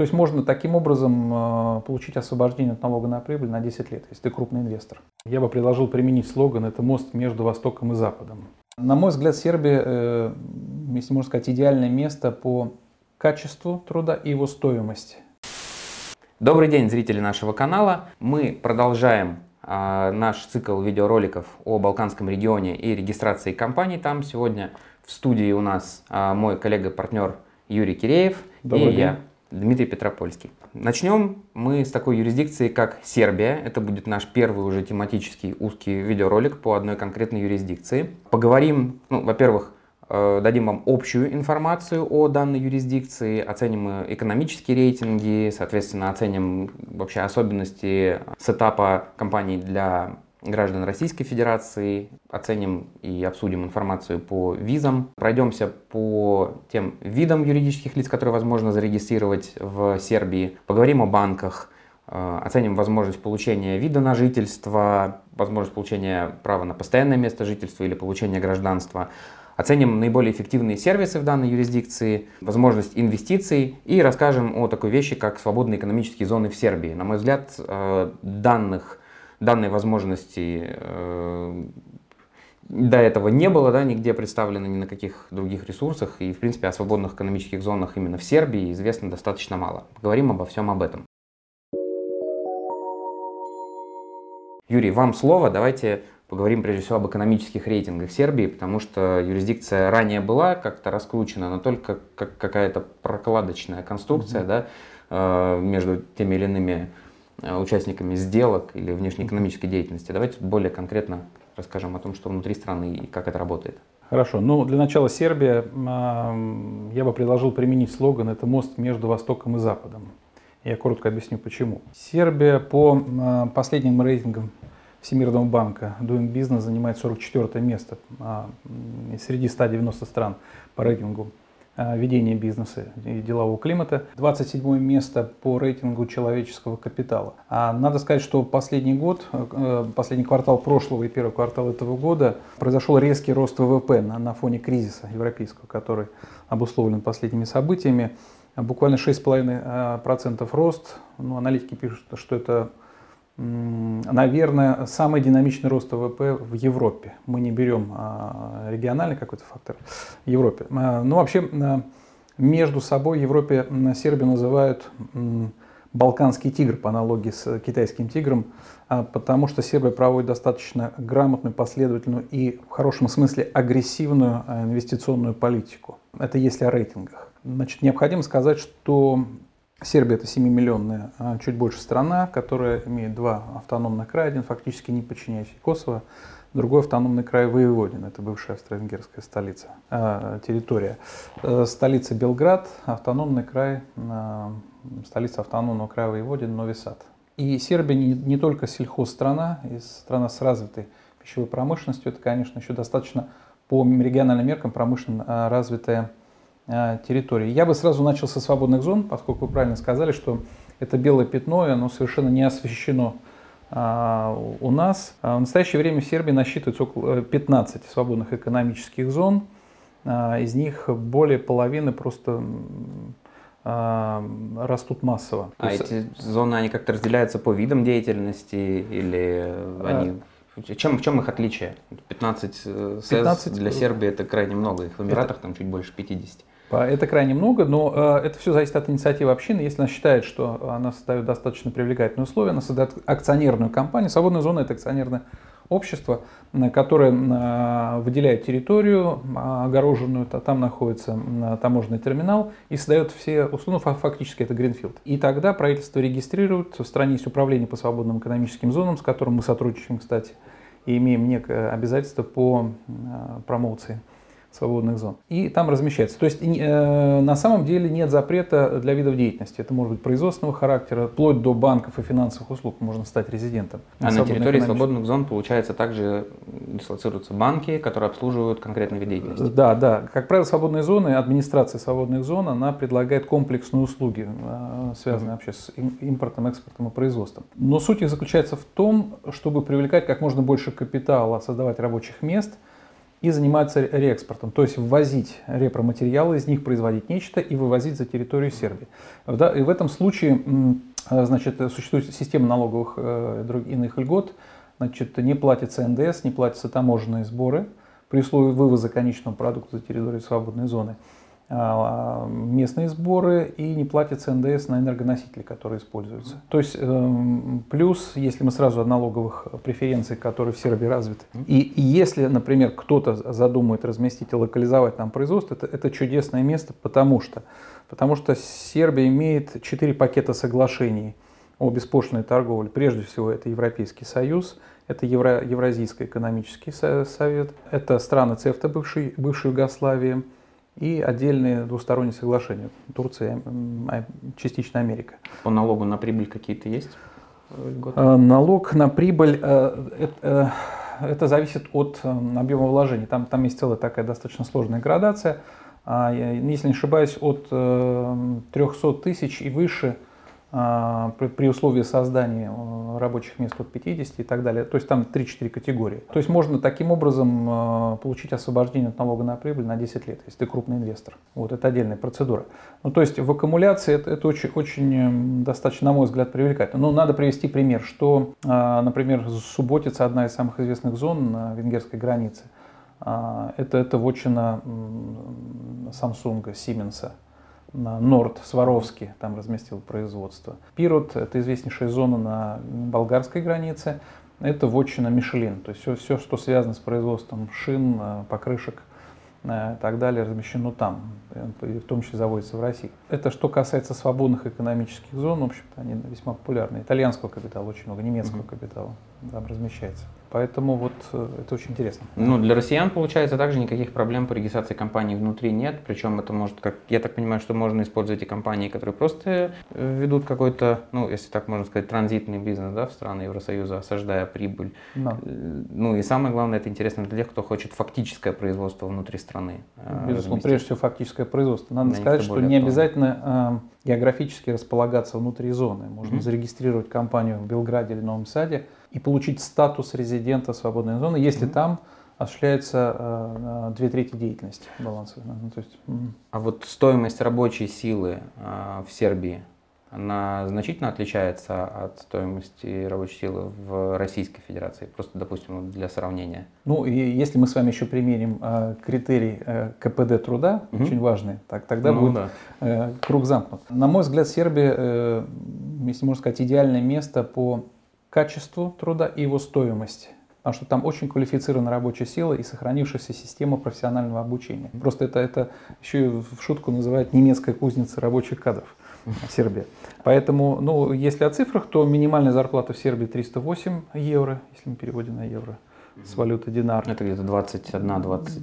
То есть можно таким образом э, получить освобождение от налога на прибыль на 10 лет, если ты крупный инвестор. Я бы предложил применить слоган «Это мост между Востоком и Западом». На мой взгляд, Сербия, э, если можно сказать, идеальное место по качеству труда и его стоимости. Добрый день, зрители нашего канала. Мы продолжаем э, наш цикл видеороликов о Балканском регионе и регистрации компаний там. Сегодня в студии у нас э, мой коллега-партнер Юрий Киреев Добрый и день. я, Дмитрий Петропольский. Начнем мы с такой юрисдикции, как Сербия. Это будет наш первый уже тематический узкий видеоролик по одной конкретной юрисдикции. Поговорим, ну, во-первых, э, дадим вам общую информацию о данной юрисдикции, оценим экономические рейтинги, соответственно, оценим вообще особенности сетапа компаний для граждан Российской Федерации, оценим и обсудим информацию по визам, пройдемся по тем видам юридических лиц, которые возможно зарегистрировать в Сербии, поговорим о банках, э, оценим возможность получения вида на жительство, возможность получения права на постоянное место жительства или получения гражданства, оценим наиболее эффективные сервисы в данной юрисдикции, возможность инвестиций и расскажем о такой вещи, как свободные экономические зоны в Сербии. На мой взгляд, э, данных данной возможности э, до этого не было, да, нигде представлено ни на каких других ресурсах, и, в принципе, о свободных экономических зонах именно в Сербии известно достаточно мало. Поговорим обо всем об этом. Юрий, вам слово. Давайте поговорим прежде всего об экономических рейтингах Сербии, потому что юрисдикция ранее была как-то раскручена, но только как какая-то прокладочная конструкция mm-hmm. да, э, между теми или иными участниками сделок или внешнеэкономической деятельности. Давайте более конкретно расскажем о том, что внутри страны и как это работает. Хорошо. Ну, для начала Сербия, я бы предложил применить слоган «Это мост между Востоком и Западом». Я коротко объясню, почему. Сербия по последним рейтингам Всемирного банка Doing Business занимает 44 место а, среди 190 стран по рейтингу Э, ведения бизнеса и делового климата. 27 место по рейтингу человеческого капитала. А надо сказать, что последний год, э, последний квартал прошлого и первый квартал этого года произошел резкий рост ВВП на, на фоне кризиса европейского, который обусловлен последними событиями. Буквально 6,5% рост. Ну, аналитики пишут, что это наверное, самый динамичный рост ВВП в Европе. Мы не берем а, региональный какой-то фактор в Европе. А, ну, вообще, а, между собой Европе Сербию называют балканский тигр по аналогии с китайским тигром, потому что Сербия проводит достаточно грамотную, последовательную и в хорошем смысле агрессивную инвестиционную политику. Это если о рейтингах. Значит, необходимо сказать, что Сербия это 7-миллионная, а чуть больше страна, которая имеет два автономных края, один фактически не подчиняющий Косово, другой автономный край Воеводин, это бывшая австро-венгерская столица, э, территория. Столица Белград, автономный край, э, столица автономного края Воеводин, Нови Сад. И Сербия не, не только сельхозстрана, и страна с развитой пищевой промышленностью, это, конечно, еще достаточно по региональным меркам промышленно развитая территории. Я бы сразу начал со свободных зон, поскольку вы правильно сказали, что это белое пятно, и оно совершенно не освещено а, у нас. А в настоящее время в Сербии насчитывается около 15 э, свободных экономических зон. А, из них более половины просто растут массово. А есть... эти зоны, они как-то разделяются по видам деятельности или они... Чем, в чем их отличие? 15 СЭС 15... для Сербии это крайне много, их в Эмиратах это... там чуть больше 50. Это крайне много, но э, это все зависит от инициативы общины. Если она считает, что она создает достаточно привлекательные условия, она создает акционерную компанию. Свободная зона – это акционерное общество, которое э, выделяет территорию огороженную, там находится таможенный терминал и создает все условия, ну, фактически это Гринфилд. И тогда правительство регистрирует, в стране есть управление по свободным экономическим зонам, с которым мы сотрудничаем, кстати, и имеем некое обязательство по э, промоуции свободных зон. И там размещается. То есть э, на самом деле нет запрета для видов деятельности. Это может быть производственного характера, вплоть до банков и финансовых услуг можно стать резидентом. А на территории свободных зон, получается, также дислоцируются банки, которые обслуживают конкретный вид деятельности? Да, да. Как правило, свободные зоны, администрация свободных зон, она предлагает комплексные услуги, э, связанные вообще с импортом, экспортом и производством. Но суть их заключается в том, чтобы привлекать как можно больше капитала, создавать рабочих мест – и занимаются реэкспортом, то есть ввозить репроматериалы, из них производить нечто и вывозить за территорию Сербии. И в этом случае значит, существует система налоговых э, иных льгот, значит, не платится НДС, не платятся таможенные сборы при условии вывоза конечного продукта за территорию свободной зоны. А, местные сборы и не платится НДС на энергоносители, которые используются. То есть эм, плюс, если мы сразу от налоговых преференций, которые в Сербии развиты, и, и если, например, кто-то задумает разместить и локализовать там производство, это, это чудесное место, потому что, потому что Сербия имеет четыре пакета соглашений о беспошлиной торговле. Прежде всего, это Европейский Союз, это Евро, Евразийский экономический совет, это страны ЦЕФТА, бывшей, бывшей Югославии, и отдельные двусторонние соглашения. Турция, а, частично Америка. По налогу на прибыль какие-то есть? Э, налог на прибыль э, это, э, это зависит от объема вложений. Там, там есть целая такая достаточно сложная градация. А, если не ошибаюсь, от 300 тысяч и выше – а, при условии создания э, рабочих мест от 50 и так далее. То есть там 3-4 категории. То есть можно таким образом э, получить освобождение от налога на прибыль на 10 лет, если ты крупный инвестор. Вот это отдельная процедура. Ну, то есть в аккумуляции это, это очень, очень эм, достаточно, на мой взгляд, привлекательно. Но надо привести пример, что, а, например, Субботица, одна из самых известных зон на венгерской границе, а, это, это вотчина Samsung, Siemens. Норд Сваровский там разместил производство. Пирот – это известнейшая зона на болгарской границе. Это вотчина Мишелин. То есть все, все, что связано с производством шин, э, покрышек э, и так далее, размещено там. В том числе заводится в России. Это что касается свободных экономических зон, в общем-то, они весьма популярны. Итальянского капитала очень много, немецкого капитала там размещается. Поэтому вот э, это очень интересно. Ну, для россиян, получается, также никаких проблем по регистрации компании внутри нет. Причем это может, как я так понимаю, что можно использовать и компании, которые просто э, ведут какой-то, ну, если так можно сказать, транзитный бизнес да, в страны Евросоюза, осаждая прибыль. Да. Э, ну и самое главное, это интересно для тех, кто хочет фактическое производство внутри страны. Безусловно, разместить. прежде всего фактическое производство. Надо для сказать, что не обязательно э, географически располагаться внутри зоны. Можно mm-hmm. зарегистрировать компанию в Белграде или Новом Саде и получить статус резидента свободной зоны, если mm-hmm. там осуществляется э, две трети деятельности баланса. Ну, то есть, mm. А вот стоимость рабочей силы э, в Сербии, она значительно отличается от стоимости рабочей силы в Российской Федерации, просто, допустим, для сравнения. Ну, и если мы с вами еще примерим э, критерий э, КПД труда, угу. очень важный, так, тогда ну, будет да. э, круг замкнут. На мой взгляд, Сербия, э, если можно сказать, идеальное место по качеству труда и его стоимости. Потому что там очень квалифицированная рабочая сила и сохранившаяся система профессионального обучения. Просто это, это еще и в шутку называют немецкая кузница рабочих кадров Сербия. Поэтому, ну, если о цифрах, то минимальная зарплата в Сербии 308 евро, если мы переводим на евро с валюты динар. Это где-то 21-20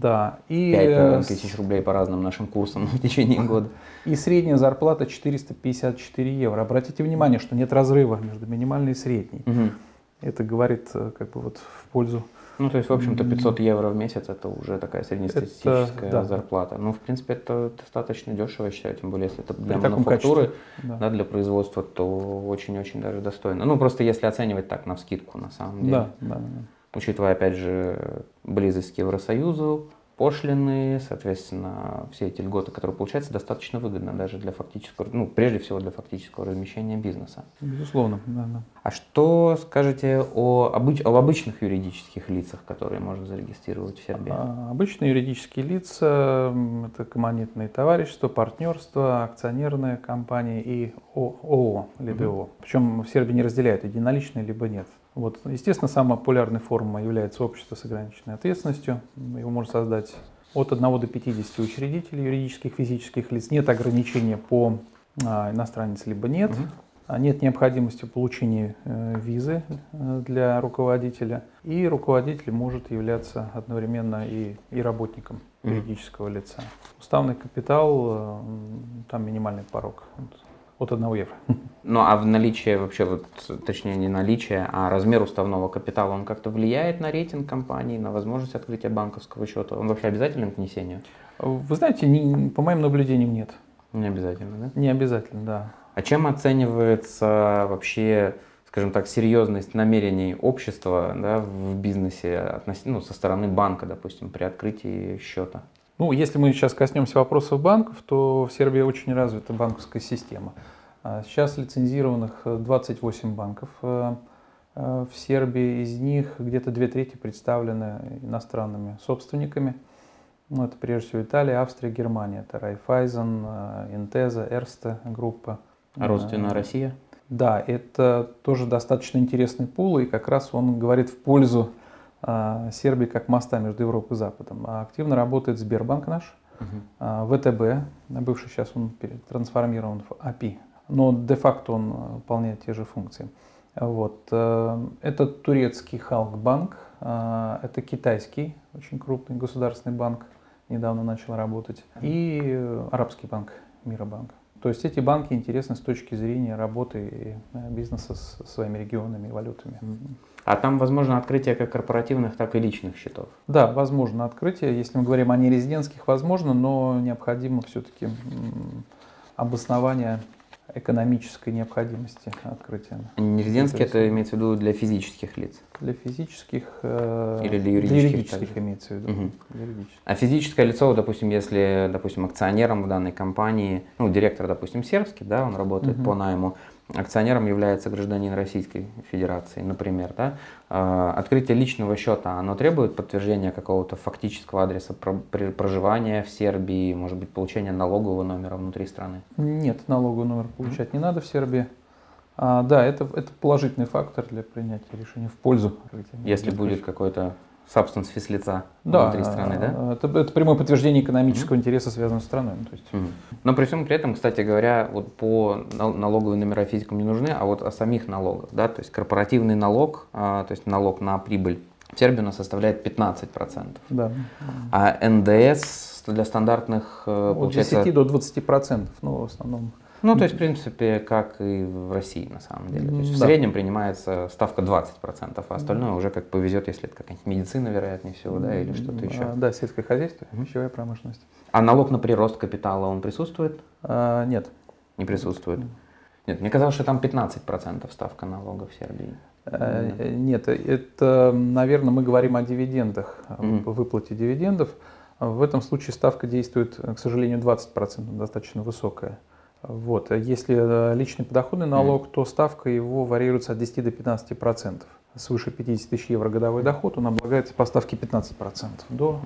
да. и, 5 э, тысяч рублей по разным нашим курсам в течение года. И средняя зарплата 454 евро. Обратите внимание, что нет разрыва между минимальной и средней. Угу. Это говорит э, как бы вот в пользу ну, то есть, в общем-то, 500 евро в месяц это уже такая среднестатистическая это, да. зарплата. Ну, в принципе, это достаточно дешево, я считаю, тем более, если это для При мануфактуры, да. Да, для производства, то очень-очень даже достойно. Ну, просто если оценивать так на вскидку, на самом деле. Да, да, учитывая, опять же, близость к Евросоюзу, пошлины, соответственно, все эти льготы, которые получаются, достаточно выгодно даже для фактического, ну, прежде всего для фактического размещения бизнеса. Безусловно, да, да. А что скажете о, обыч, об обычных юридических лицах, которые можно зарегистрировать в Сербии? А, обычные юридические лица – это коммонитные товарищества, партнерства, акционерные компании и ООО, либо Угу. Причем в Сербии не разделяют единоличные, либо нет. Вот. Естественно, самая популярная форма является общество с ограниченной ответственностью. Его можно создать от 1 до 50 учредителей юридических, физических лиц. Нет ограничения по а, иностранец, либо нет. Угу. Нет необходимости получения э, визы э, для руководителя. И руководитель может являться одновременно и, и работником юридического лица. Уставный капитал, э, там минимальный порог от 1 евро. Ну а в наличии вообще, вот, точнее не наличие, а размер уставного капитала, он как-то влияет на рейтинг компании, на возможность открытия банковского счета? Он вообще обязателен к внесению? Вы знаете, не, по моим наблюдениям нет. Не обязательно, да? Не обязательно, да. А чем оценивается вообще скажем так, серьезность намерений общества да, в бизнесе относительно, ну, со стороны банка, допустим, при открытии счета? Ну, если мы сейчас коснемся вопросов банков, то в Сербии очень развита банковская система. А сейчас лицензированных 28 банков э, э, в Сербии, из них где-то две трети представлены иностранными собственниками. Ну, это прежде всего Италия, Австрия, Германия. Это Райфайзен, Интеза, Эрсте группа. А родственная Россия? Да, это тоже достаточно интересный пул, и как раз он говорит в пользу Сербии как моста между Европой и Западом. А активно работает Сбербанк наш, угу. ВТБ, бывший сейчас он трансформирован в АПИ, но де-факто он выполняет те же функции. Вот. Э, это турецкий Халкбанк, это китайский, очень крупный государственный банк, недавно начал работать, и арабский банк, Миробанк. То есть эти банки интересны с точки зрения работы э, бизнеса с своими регионами и валютами. А там возможно открытие как корпоративных, так и личных счетов? Да, возможно открытие. Если мы говорим о нерезидентских, возможно, но необходимо все-таки обоснование экономической необходимости открытия. Нерезидентский это имеется в виду для физических лиц? Для физических э, или для юридических? Для юридических имеется в виду. Угу. А физическое лицо, допустим, если, допустим, акционером в данной компании, ну, директор, допустим, сербский, да, он работает угу. по найму, акционером является гражданин Российской Федерации, например, да, а, открытие личного счета, оно требует подтверждения какого-то фактического адреса проживания в Сербии, может быть, получения налогового номера внутри страны? Нет, налоговый номер получать не надо в Сербии. А, да, это, это положительный фактор для принятия решения в пользу. Если будет какой-то substance лица да, внутри страны, да? Это, это прямое подтверждение экономического mm-hmm. интереса, связанного с страной. Ну, то есть... mm-hmm. Но при всем при этом, кстати говоря, вот по налоговые номера физикам не нужны, а вот о самих налогах, да, то есть корпоративный налог, а, то есть налог на прибыль в Сербии у нас составляет 15%. Да. А НДС для стандартных, э, От получается... 10 до 20%, ну, в основном. Ну, то есть, в принципе, как и в России, на самом деле. То есть, да. в среднем принимается ставка 20%, а остальное уже как повезет, если это какая-нибудь медицина, вероятнее всего, да, или что-то еще. А, да, сельское хозяйство, пищевая промышленность. А налог на прирост капитала, он присутствует? А, нет. Не присутствует? Нет, мне казалось, что там 15% ставка налога в Сербии. А, нет, это, наверное, мы говорим о дивидендах, mm-hmm. выплате дивидендов. В этом случае ставка действует, к сожалению, 20%, достаточно высокая. Вот. А если э, личный подоходный налог, mm. то ставка его варьируется от 10 до 15 процентов. Свыше 50 тысяч евро годовой доход, он облагается по ставке 15 процентов. До,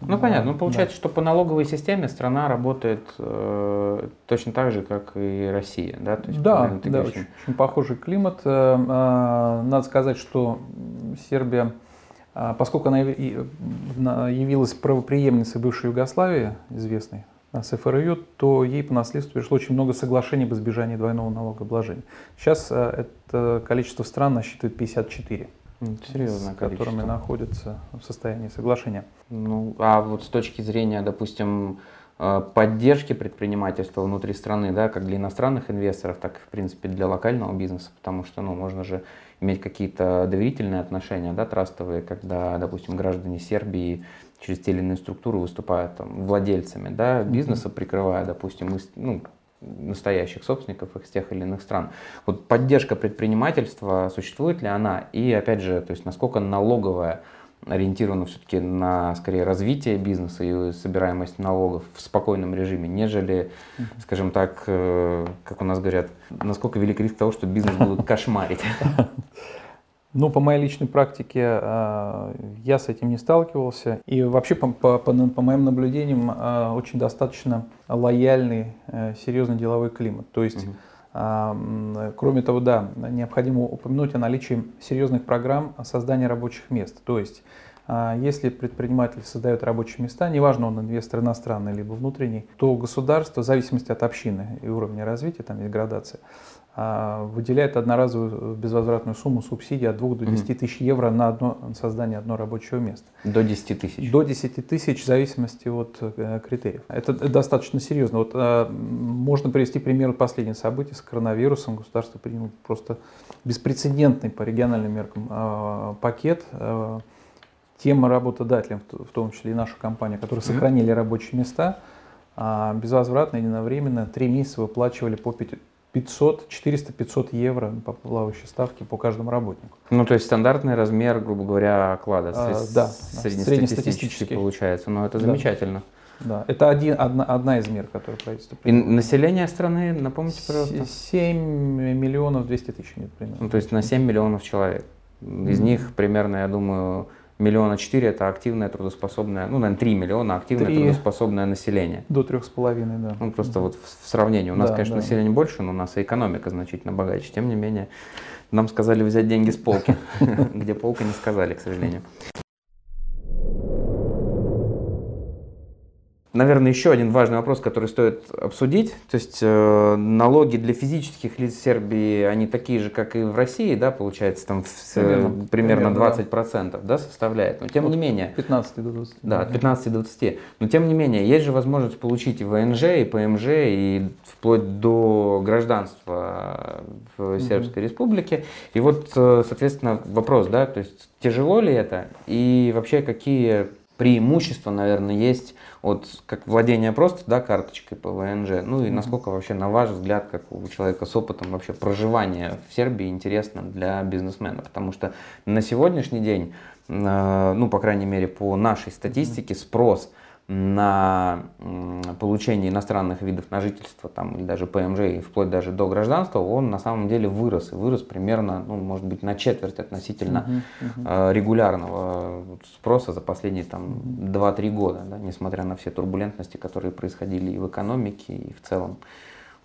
ну понятно, ну получается, да. что по налоговой системе страна работает э, точно так же, как и Россия, да? То есть, да, да очень, очень похожий климат. Э, э, надо сказать, что Сербия, э, поскольку она явилась правоприемницей бывшей Югославии, известной, с ФРЮ, то ей по наследству пришло очень много соглашений об избежании двойного налогообложения. Сейчас э, это количество стран насчитывает 54. Серьезно, с которыми находятся в состоянии соглашения. Ну, а вот с точки зрения, допустим, э, поддержки предпринимательства внутри страны, да, как для иностранных инвесторов, так и, в принципе, для локального бизнеса, потому что, ну, можно же иметь какие-то доверительные отношения, да, трастовые, когда, допустим, граждане Сербии через те или иные структуры выступают там, владельцами да, бизнеса, прикрывая, допустим, ну, настоящих собственников из тех или иных стран. Вот поддержка предпринимательства, существует ли она? И опять же, то есть насколько налоговая ориентирована все-таки на скорее развитие бизнеса и собираемость налогов в спокойном режиме, нежели, скажем так, э, как у нас говорят, насколько велик риск того, что бизнес будут кошмарить? Ну, по моей личной практике а, я с этим не сталкивался. И вообще, по, по, по моим наблюдениям, а, очень достаточно лояльный, э, серьезный деловой климат. То есть, угу. кроме того, да, необходимо упомянуть о наличии серьезных программ создания рабочих мест. То есть, если предприниматель создает рабочие места, неважно, он инвестор иностранный либо внутренний, то государство, в зависимости от общины и уровня развития, там есть градация, а, выделяет одноразовую безвозвратную сумму субсидий от 2 до 10 тысяч евро на одно, создание одного рабочего места. До 10 тысяч? До 10 тысяч в зависимости от э, критериев. Это, достаточно серьезно. Вот, э, можно привести пример последних событий с коронавирусом. Государство приняло просто беспрецедентный по региональным меркам э, пакет э, тем работодателям, в том числе и нашу компанию, которые сохранили рабочие места, а безвозвратно, единовременно, три месяца выплачивали по 5 500, 400-500 евро по плавающей ставке по каждому работнику. Ну, то есть стандартный размер, грубо говоря, оклада, а, да, среднестатистический получается, но это да. замечательно. Да, это один, одна, одна из мер, которые правительство принимает. И население страны, напомните, пожалуйста? 7 миллионов 200 тысяч нет примерно. Ну, то есть на 7 миллионов человек. Из mm-hmm. них примерно, я думаю, миллиона четыре это активное трудоспособное, ну, наверное, 3 миллиона активное 3 трудоспособное население. До трех с половиной, да. Ну, просто mm-hmm. вот в, в сравнении. У нас, да, конечно, да. население больше, но у нас и экономика значительно богаче. Тем не менее, нам сказали взять деньги с полки, где полка не сказали, к сожалению. Наверное, еще один важный вопрос, который стоит обсудить. То есть э, налоги для физических лиц в Сербии, они такие же, как и в России, да, получается, там в, примерно, примерно 20% да. Да, составляет. Но тем вот не менее... 15 до 20. Да, от 15 до 20. Но тем не менее, есть же возможность получить и ВНЖ, и ПМЖ, и вплоть до гражданства в Сербской угу. Республике. И вот, э, соответственно, вопрос, да, то есть тяжело ли это, и вообще какие преимущества, наверное, есть от как владения просто да, карточкой по ВНЖ, ну и насколько вообще, на ваш взгляд, как у человека с опытом вообще проживания в Сербии интересно для бизнесмена, потому что на сегодняшний день, э, ну, по крайней мере, по нашей статистике, спрос на получение иностранных видов на жительство, там, или даже ПМЖ, и вплоть даже до гражданства, он на самом деле вырос. И вырос примерно, ну, может быть, на четверть относительно uh-huh, uh-huh. регулярного спроса за последние там, 2-3 года, да, несмотря на все турбулентности, которые происходили и в экономике, и в целом.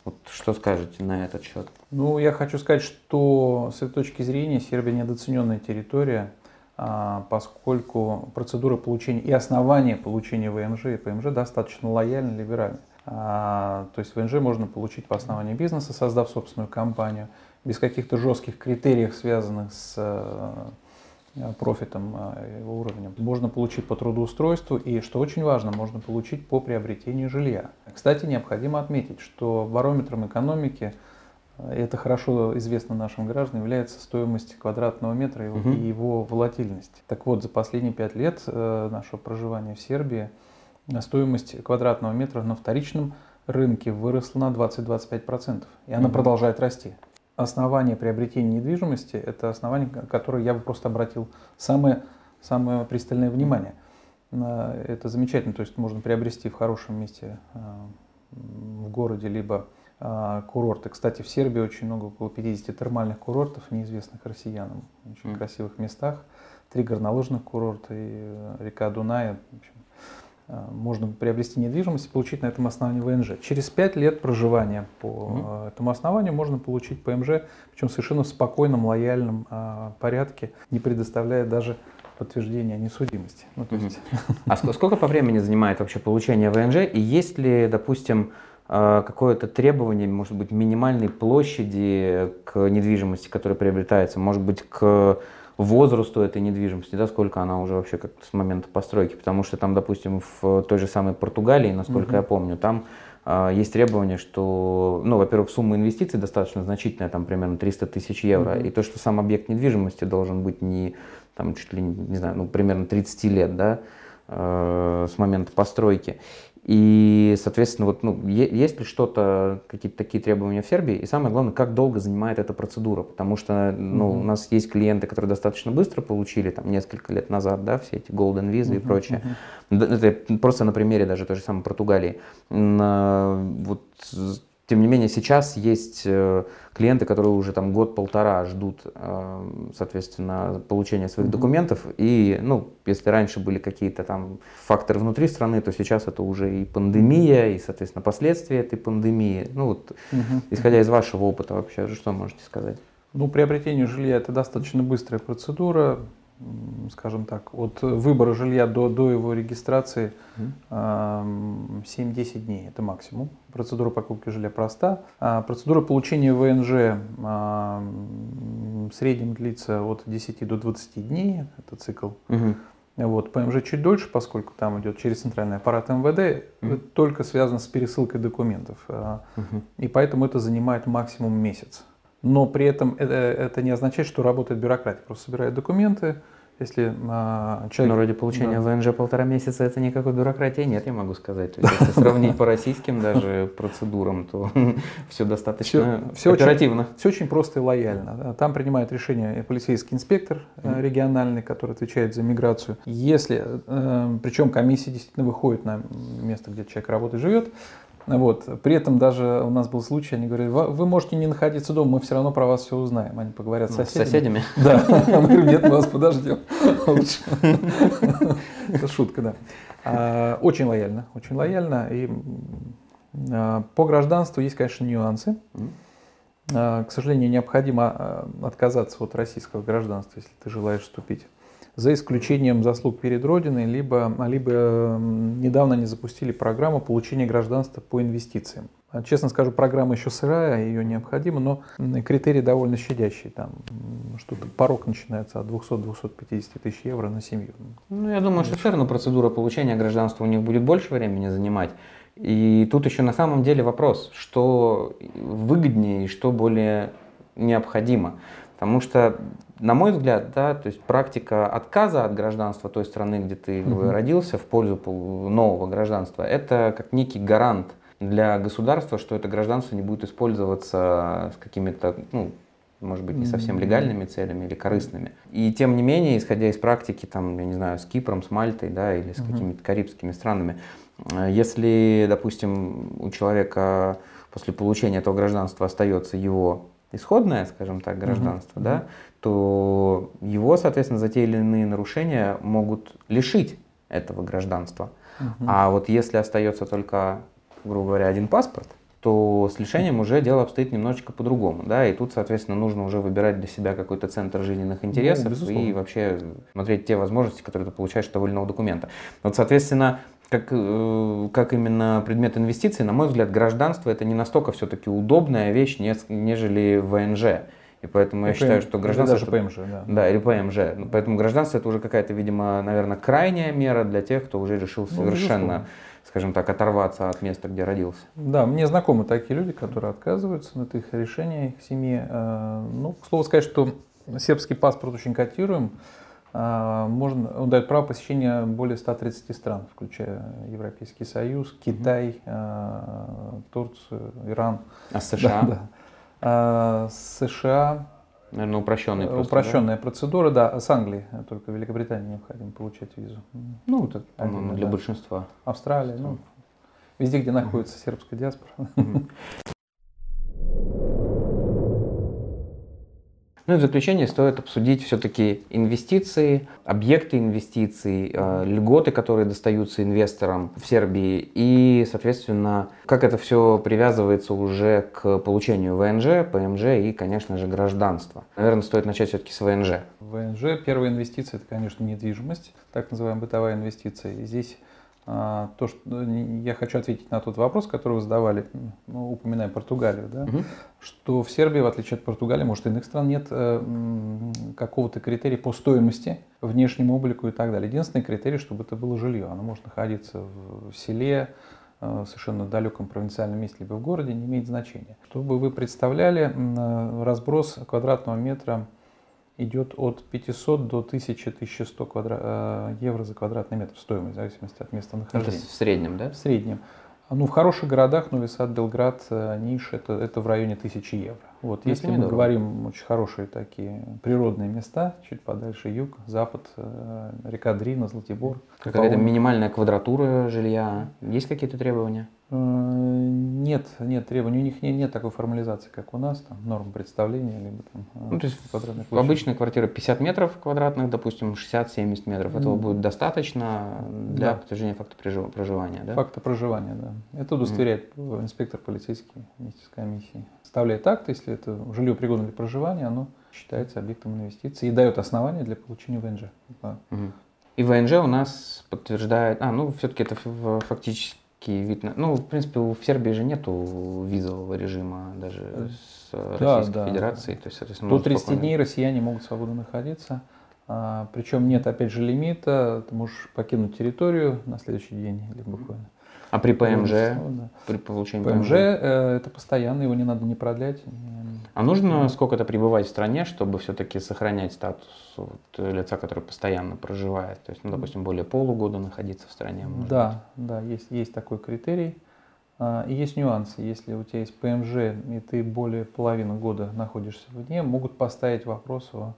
Вот что скажете на этот счет? Ну, я хочу сказать, что с этой точки зрения Сербия недооцененная территория – поскольку процедура получения и основания получения ВНЖ и ПМЖ достаточно лояльны, либеральны. А, то есть ВНЖ можно получить по основанию бизнеса, создав собственную компанию, без каких-то жестких критериев, связанных с э, профитом, э, его уровнем. Можно получить по трудоустройству и, что очень важно, можно получить по приобретению жилья. Кстати, необходимо отметить, что барометром экономики это хорошо известно нашим гражданам, является стоимость квадратного метра и его, угу. и его волатильность. Так вот, за последние пять лет э, нашего проживания в Сербии стоимость квадратного метра на вторичном рынке выросла на 20-25%, и она угу. продолжает расти. Основание приобретения недвижимости – это основание, которое я бы просто обратил самое, самое пристальное внимание. Это замечательно, то есть можно приобрести в хорошем месте э, в городе, либо курорты. Кстати, в Сербии очень много, около 50 термальных курортов, неизвестных россиянам, в очень mm. красивых местах. Три горнолыжных курорта и э, река Дуная. В общем, а, можно приобрести недвижимость и получить на этом основании ВНЖ. Через пять лет проживания по mm. этому основанию можно получить ПМЖ, причем совершенно в спокойном, лояльном порядке, не предоставляя даже подтверждения несудимости. Ну, то есть... А сколько по времени занимает вообще получение ВНЖ? И есть ли, допустим, а, какое-то требование, может быть, минимальной площади к недвижимости, которая приобретается, может быть, к возрасту этой недвижимости, да, сколько она уже вообще как с момента постройки, потому что там, допустим, в той же самой Португалии, насколько mm-hmm. я помню, там э, есть требование, что, ну, во-первых, сумма инвестиций достаточно значительная, там примерно 300 тысяч евро, mm-hmm. и то, что сам объект недвижимости должен быть не, там, чуть ли, не знаю, ну, примерно 30 лет, да, э, с момента постройки. И, соответственно, вот, ну, есть ли что-то, какие-то такие требования в Сербии? И самое главное, как долго занимает эта процедура? Потому что ну, mm-hmm. у нас есть клиенты, которые достаточно быстро получили, там, несколько лет назад, да, все эти Golden Visa mm-hmm. и прочее. Mm-hmm. Это просто на примере даже той же самой Португалии. Вот тем не менее, сейчас есть э, клиенты, которые уже там год-полтора ждут, э, соответственно, получения своих mm-hmm. документов. И, ну, если раньше были какие-то там факторы внутри страны, то сейчас это уже и пандемия, и, соответственно, последствия этой пандемии. Ну, вот, mm-hmm. исходя из вашего опыта вообще, что можете сказать? Ну, приобретение жилья – это достаточно быстрая процедура скажем так, от выбора жилья до, до его регистрации 7-10 дней, это максимум. Процедура покупки жилья проста. А процедура получения ВНЖ в среднем длится от 10 до 20 дней, это цикл. Угу. Вот, ПМЖ чуть дольше, поскольку там идет через центральный аппарат МВД, угу. только связано с пересылкой документов. Угу. И поэтому это занимает максимум месяц но при этом это, это не означает, что работает бюрократия. Просто собирают документы, Если а, человек... Но ради получения да. ВНЖ полтора месяца это никакой бюрократии нет, я могу сказать. есть, если сравнить по российским даже процедурам, то все достаточно все, оперативно. Очень, все очень просто и лояльно. Там принимает решение полицейский инспектор mm-hmm. региональный, который отвечает за миграцию. Если, э, причем комиссия действительно выходит на место, где человек работает, живет, вот. При этом даже у нас был случай, они говорили, вы можете не находиться дома, мы все равно про вас все узнаем. Они поговорят с соседями. С соседями? Да. Мы говорим, нет, мы вас подождем. Лучше. Это шутка, да. А, очень лояльно, очень лояльно. И а, по гражданству есть, конечно, нюансы. А, к сожалению, необходимо отказаться от российского гражданства, если ты желаешь вступить за исключением заслуг перед Родиной, либо, либо недавно они запустили программу получения гражданства по инвестициям. Честно скажу, программа еще сырая, ее необходимо, но критерии довольно щадящие. Там что-то порог начинается от 200-250 тысяч евро на семью. Ну, я думаю, что все равно процедура получения гражданства у них будет больше времени занимать. И тут еще на самом деле вопрос, что выгоднее и что более необходимо. Потому что на мой взгляд, да, то есть практика отказа от гражданства той страны, где ты угу. родился, в пользу нового гражданства, это как некий гарант для государства, что это гражданство не будет использоваться с какими-то, ну, может быть, не совсем легальными целями или корыстными. И тем не менее, исходя из практики, там, я не знаю, с Кипром, с Мальтой, да, или с какими-то карибскими странами, э, если, допустим, у человека после получения этого гражданства остается его исходное, скажем так, гражданство, mm-hmm. да, то его, соответственно, за те или иные нарушения могут лишить этого гражданства. Угу. А вот если остается только, грубо говоря, один паспорт, то с лишением уже дело обстоит немножечко по-другому, да, и тут, соответственно, нужно уже выбирать для себя какой-то центр жизненных ну, интересов ну, и вообще смотреть те возможности, которые ты получаешь от того или иного документа. Вот, соответственно, как, э, как именно предмет инвестиций, на мой взгляд, гражданство это не настолько все-таки удобная вещь, нежели ВНЖ. И поэтому и я ПМ, считаю, что гражданство... Даже ПМЖ, да. Да, или ПМЖ. Ну, поэтому гражданство это уже какая-то, видимо, наверное, крайняя мера для тех, кто уже решил ну, совершенно, ну, скажем так, оторваться от места, где родился. Да, мне знакомы такие люди, которые отказываются от их решения, их семьи. Э, ну, к слову сказать, что сербский паспорт очень котируем. Э, можно, он дает право посещения более 130 стран, включая Европейский Союз, Китай, э, Турцию, Иран. А США? Да, да. А, США Наверное, упрощенная просто, Упрощенная да? процедура, да. С Англии только Великобритании необходимо получать визу. Ну, это, по-моему, для да. большинства. Австралия, ну, везде, где находится сербская диаспора. Ну и в заключение стоит обсудить все-таки инвестиции, объекты инвестиций, э, льготы, которые достаются инвесторам в Сербии и, соответственно, как это все привязывается уже к получению ВНЖ, ПМЖ и, конечно же, гражданства. Наверное, стоит начать все-таки с ВНЖ. ВНЖ, первая инвестиция, это, конечно, недвижимость, так называемая бытовая инвестиция. И здесь то, что ну, я хочу ответить на тот вопрос, который вы задавали, ну, упоминая Португалию, да, угу. что в Сербии, в отличие от Португалии, может, иных стран нет э, какого-то критерия по стоимости, внешнему облику и так далее. Единственный критерий, чтобы это было жилье. Оно может находиться в, в селе, э, совершенно далеком провинциальном месте, либо в городе, не имеет значения. Чтобы вы представляли э, разброс квадратного метра идет от 500 до 1000-1100 квадра... Э, евро за квадратный метр стоимость, в зависимости от места нахождения. Это в среднем, да? В среднем. Ну, в хороших городах, Новый Сад, Белград, э, Ниш, это, это в районе 1000 евро. Вот, ну, если мы дорого. говорим очень хорошие такие природные места, чуть подальше юг, запад, э, река Дрина, Златибор. Какая-то минимальная квадратура жилья, есть какие-то требования? Э, нет, нет требований. У них нет, нет такой формализации, как у нас, там, норм представления, либо там э, ну, то есть обычная квартира 50 метров квадратных, допустим, 60-70 метров. Этого mm. будет достаточно для да. подтверждения факта проживания, да? Факта проживания, да. Это удостоверяет mm. инспектор полицейский вместе с комиссией. Вставляет акт, если это жилье пригодно для проживания, оно считается объектом инвестиции и дает основания для получения ВНЖ. И ВНЖ у нас подтверждает, а, ну, все-таки это фактически вид на... Ну, в принципе, в Сербии же нету визового режима даже с да, Российской да. Федерацией. То есть, соответственно, До 30 спокойно... дней россияне могут свободно находиться. А, причем нет, опять же, лимита. Ты можешь покинуть территорию на следующий день или буквально. А при ПМЖ? Да. При получении ПМЖ, ПМЖ э, это постоянно, его не надо не продлять. А нужно сколько-то пребывать в стране, чтобы все-таки сохранять статус вот, лица, который постоянно проживает? То есть, ну, допустим, более полугода находиться в стране? да, быть. да, есть, есть такой критерий. А, и есть нюансы. Если у тебя есть ПМЖ, и ты более половины года находишься вне, могут поставить вопрос о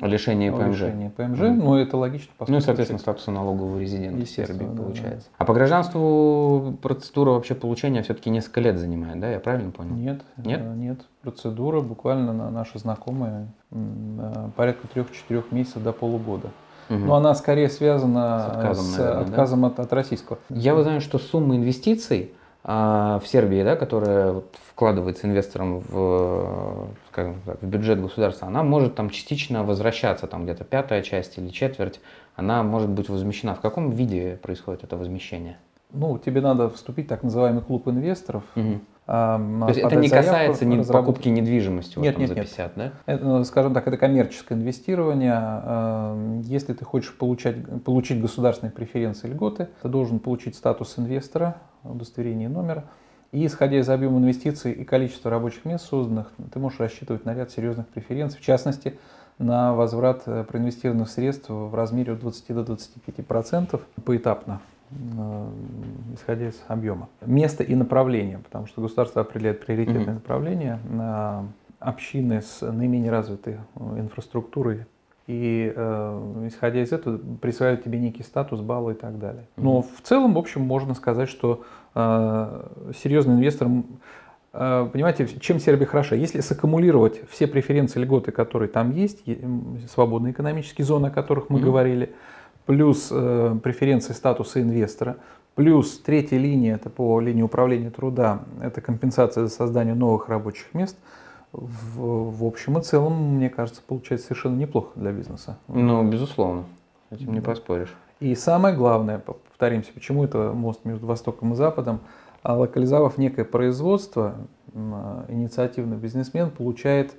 Лишение ПМЖ. Лишение ПМЖ, mm. ну это логично. Ну и, соответственно, статуса налогового резидента в Сербии да, получается. Да. А по гражданству процедура вообще получения все-таки несколько лет занимает, да? Я правильно понял? Нет. Нет? Э, нет. Процедура буквально на наши знакомые э, порядка трех-четырех месяцев до полугода. Угу. Но она скорее связана с отказом, с наверное, отказом да? от, от российского. Я вот знаю, что сумма инвестиций в Сербии, да, которая вот вкладывается инвестором в, скажем так, в бюджет государства, она может там частично возвращаться, там где-то пятая часть или четверть, она может быть возмещена. В каком виде происходит это возмещение? Ну, тебе надо вступить в так называемый клуб инвесторов. Угу. А, То есть это не касается ни покупки недвижимости нет, вот, нет, за 50, нет. да? Это, ну, скажем так, это коммерческое инвестирование. А, если ты хочешь получать, получить государственные преференции льготы, ты должен получить статус инвестора, удостоверение номера. И исходя из объема инвестиций и количества рабочих мест созданных, ты можешь рассчитывать на ряд серьезных преференций, в частности, на возврат э, проинвестированных средств в размере от 20 до 25 процентов поэтапно э, исходя из объема. Место и направление, потому что государство определяет приоритетное mm-hmm. направление на общины с наименее развитой э, инфраструктурой и э, исходя из этого присваивают тебе некий статус, баллы и так далее. Но в целом, в общем, можно сказать, что э, серьезный инвестор, э, понимаете, чем Сербия хороша? Если саккумулировать все преференции, льготы, которые там есть, свободные экономические зоны, о которых мы mm-hmm. говорили, плюс э, преференции статуса инвестора, плюс третья линия, это по линии управления труда, это компенсация за создание новых рабочих мест – в, в общем и целом, мне кажется, получается совершенно неплохо для бизнеса. Ну, безусловно, этим не поспоришь. И самое главное, повторимся, почему это мост между Востоком и Западом, а локализовав некое производство, инициативный бизнесмен получает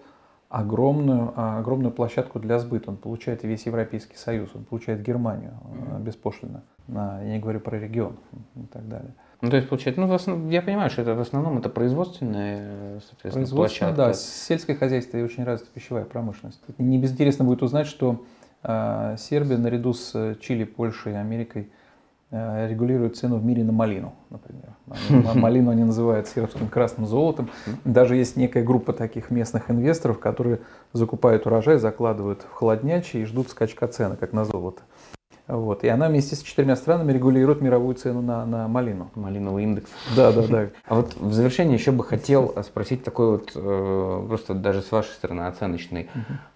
огромную, а, огромную площадку для сбыта. Он получает весь Европейский Союз, он получает Германию беспошлино. Я не говорю про регион и так далее. Ну, то есть, получается, ну, основном, я понимаю, что это в основном это производственная, соответственно, площадка. Да, сельское хозяйство и очень развита пищевая промышленность. Не безинтересно будет узнать, что э, Сербия наряду с Чили, Польшей и Америкой э, регулирует цену в мире на малину, например. Малину они называют сербским красным золотом. Даже есть некая группа таких местных инвесторов, которые закупают урожай, закладывают в холоднячий и ждут скачка цены, как на золото. Вот. И она вместе с четырьмя странами регулирует мировую цену на, на малину. Малиновый индекс. Да, да, да. А вот в завершение еще бы хотел спросить такой вот, э, просто даже с вашей стороны оценочный,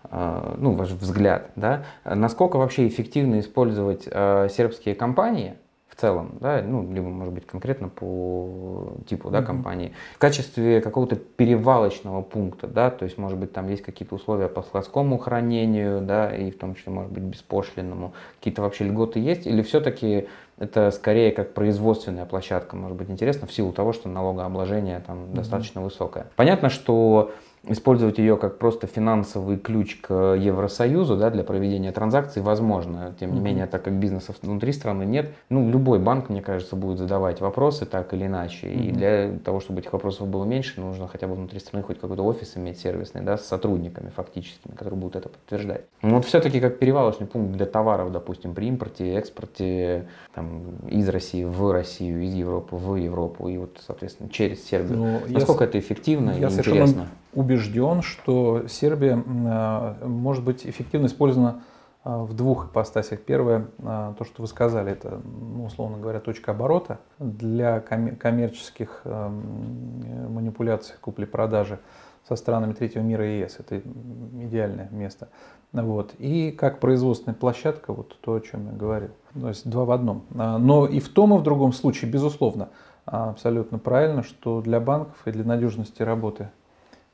э, ну, ваш взгляд, да, насколько вообще эффективно использовать э, сербские компании целом, да, ну, либо, может быть, конкретно по типу, да, компании, в качестве какого-то перевалочного пункта, да, то есть, может быть, там есть какие-то условия по складскому хранению, да, и в том числе, может быть, беспошлинному, какие-то вообще льготы есть, или все-таки это скорее как производственная площадка, может быть, интересно, в силу того, что налогообложение там mm-hmm. достаточно высокое. Понятно, что использовать ее как просто финансовый ключ к Евросоюзу да, для проведения транзакций возможно. Тем не менее, так как бизнеса внутри страны нет, ну, любой банк, мне кажется, будет задавать вопросы так или иначе. И для того, чтобы этих вопросов было меньше, нужно хотя бы внутри страны хоть какой-то офис иметь сервисный, да, с сотрудниками фактическими, которые будут это подтверждать. Но вот все-таки как перевалочный пункт для товаров, допустим, при импорте, экспорте там, из России в Россию, из Европы в Европу, и вот, соответственно, через Сербию. Ну, Насколько я, это эффективно я и интересно? Убежден, что Сербия э, может быть эффективно использована э, в двух ипостасях. Первое, э, то, что вы сказали, это, ну, условно говоря, точка оборота для коммерческих манипуляций купли-продажи со странами третьего мира и ЕС. Это идеальное место. Вот. И как производственная площадка, вот то, о чем я говорил. То есть два в одном. Но и в том, и в другом случае, безусловно, абсолютно правильно, что для банков и для надежности работы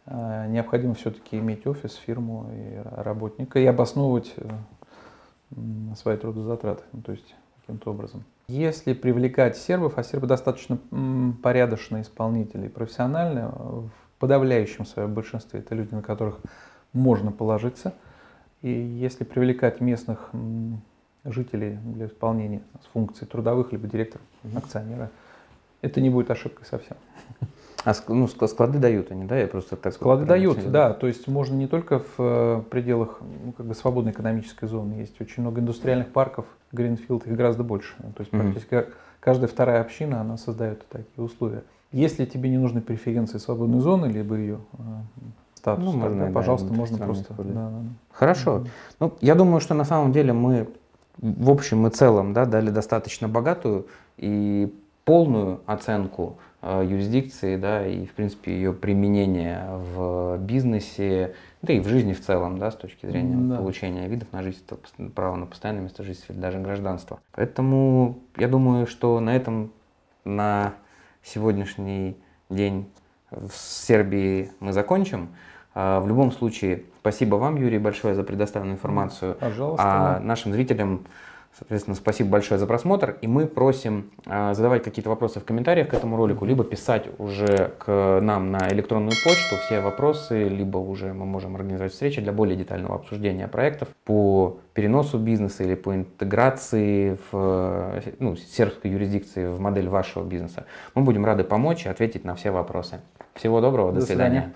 необходимо все-таки иметь офис, фирму и работника и обосновывать э, свои трудозатраты, ну, то есть каким-то образом. Если привлекать сербов, а сербы достаточно порядочные исполнители, профессиональные, в подавляющем своем большинстве это люди, на которых можно положиться. И если привлекать местных жителей для исполнения функций трудовых, либо директора, акционера, это не будет ошибкой совсем. А ну, склады дают они, да? Я просто так Склады дают, да. То есть можно не только в э, пределах ну, как бы свободной экономической зоны. Есть очень много индустриальных парков, Гринфилд, их гораздо больше. То есть практически mm-hmm. каждая вторая община, она создает такие условия. Если тебе не нужны преференции свободной зоны, либо ее э, статус, ну, можно, тогда, пожалуйста, можно просто... Да, да. Хорошо. Mm-hmm. Ну, я думаю, что на самом деле мы в общем и целом да, дали достаточно богатую и полную оценку э, юрисдикции, да, и, в принципе, ее применения в бизнесе, да и в жизни в целом, да, с точки зрения да. получения видов на жительство, права на постоянное место жительства или даже гражданство. Поэтому я думаю, что на этом на сегодняшний день в Сербии мы закончим. А, в любом случае, спасибо вам, Юрий, большое за предоставленную информацию. Пожалуйста. А нашим зрителям, соответственно, спасибо большое за просмотр. И мы просим а, задавать какие-то вопросы в комментариях к этому ролику, либо писать уже к нам на электронную почту все вопросы, либо уже мы можем организовать встречи для более детального обсуждения проектов по переносу бизнеса или по интеграции в ну, сербской юрисдикции в модель вашего бизнеса. Мы будем рады помочь и ответить на все вопросы. Всего доброго, до, до свидания. свидания.